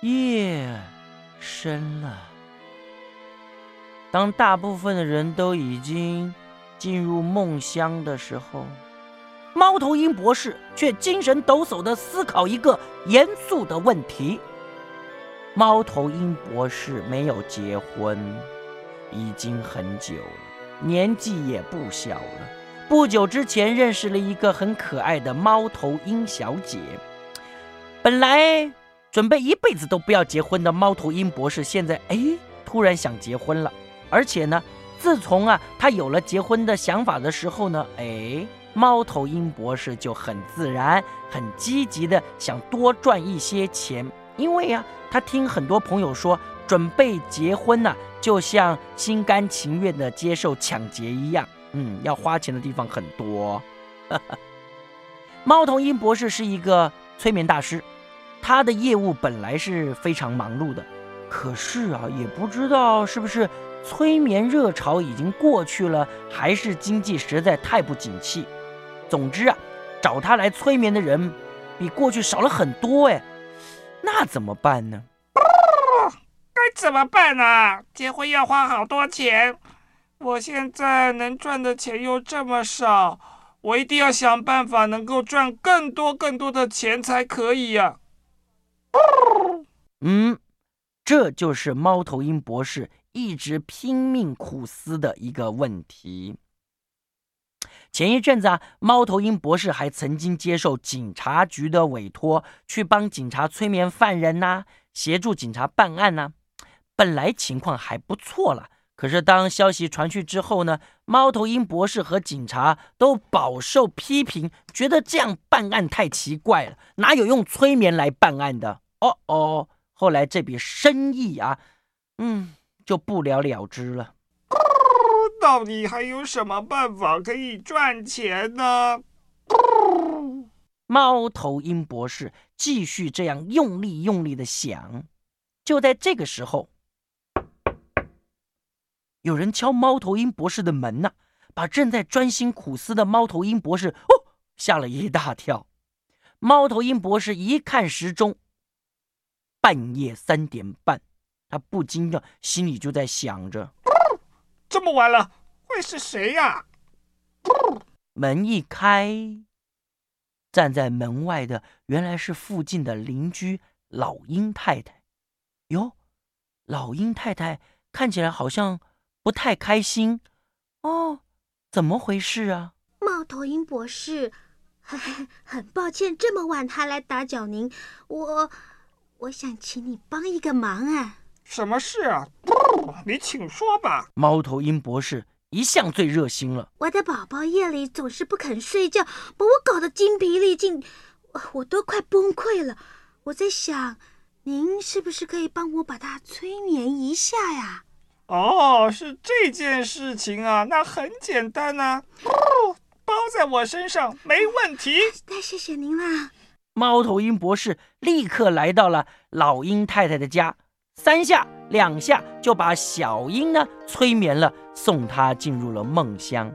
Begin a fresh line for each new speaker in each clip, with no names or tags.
夜深了。当大部分的人都已经进入梦乡的时候，猫头鹰博士却精神抖擞地思考一个严肃的问题。猫头鹰博士没有结婚，已经很久了，年纪也不小了。不久之前认识了一个很可爱的猫头鹰小姐。本来准备一辈子都不要结婚的猫头鹰博士，现在哎，突然想结婚了。而且呢，自从啊他有了结婚的想法的时候呢，哎，猫头鹰博士就很自然、很积极的想多赚一些钱。因为呀，他听很多朋友说，准备结婚呢，就像心甘情愿的接受抢劫一样，嗯，要花钱的地方很多。猫头鹰博士是一个催眠大师，他的业务本来是非常忙碌的，可是啊，也不知道是不是。催眠热潮已经过去了，还是经济实在太不景气。总之啊，找他来催眠的人比过去少了很多哎，那怎么办呢？
该怎么办呢？结婚要花好多钱，我现在能赚的钱又这么少，我一定要想办法能够赚更多更多的钱才可以呀。
嗯，这就是猫头鹰博士。一直拼命苦思的一个问题。前一阵子啊，猫头鹰博士还曾经接受警察局的委托，去帮警察催眠犯人呐，协助警察办案呐。本来情况还不错了，可是当消息传去之后呢，猫头鹰博士和警察都饱受批评，觉得这样办案太奇怪了，哪有用催眠来办案的？哦哦，后来这笔生意啊，嗯。就不了了之了。
到底还有什么办法可以赚钱呢？
猫头鹰博士继续这样用力用力的想。就在这个时候，有人敲猫头鹰博士的门呢，把正在专心苦思的猫头鹰博士哦吓了一大跳。猫头鹰博士一看时钟，半夜三点半。他不禁的心里就在想着：
这么晚了，会是谁呀？
门一开，站在门外的原来是附近的邻居老鹰太太。哟，老鹰太太看起来好像不太开心哦，怎么回事啊？
猫头鹰博士，很抱歉这么晚还来打搅您，我我想请你帮一个忙啊。
什么事啊？你请说吧。
猫头鹰博士一向最热心了。
我的宝宝夜里总是不肯睡觉，把我搞得精疲力尽，我都快崩溃了。我在想，您是不是可以帮我把它催眠一下呀？
哦，是这件事情啊，那很简单呐，包在我身上没问题。
太谢谢您了。
猫头鹰博士立刻来到了老鹰太太的家。三下两下就把小鹰呢催眠了，送它进入了梦乡。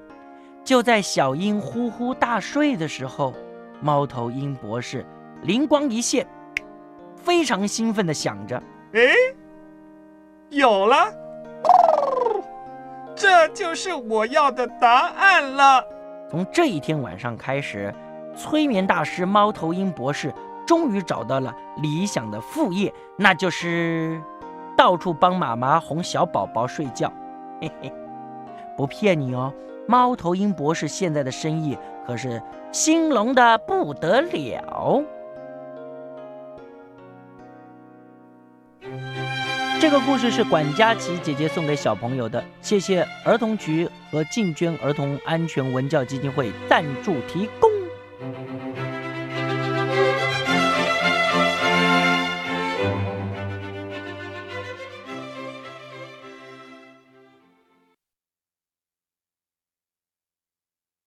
就在小鹰呼呼大睡的时候，猫头鹰博士灵光一现，非常兴奋地想着：“
哎，有了，这就是我要的答案了。”
从这一天晚上开始，催眠大师猫头鹰博士终于找到了理想的副业，那就是。到处帮妈妈哄小宝宝睡觉，嘿嘿，不骗你哦，猫头鹰博士现在的生意可是兴隆的不得了。这个故事是管佳琪姐姐送给小朋友的，谢谢儿童局和进捐儿童安全文教基金会赞助提供。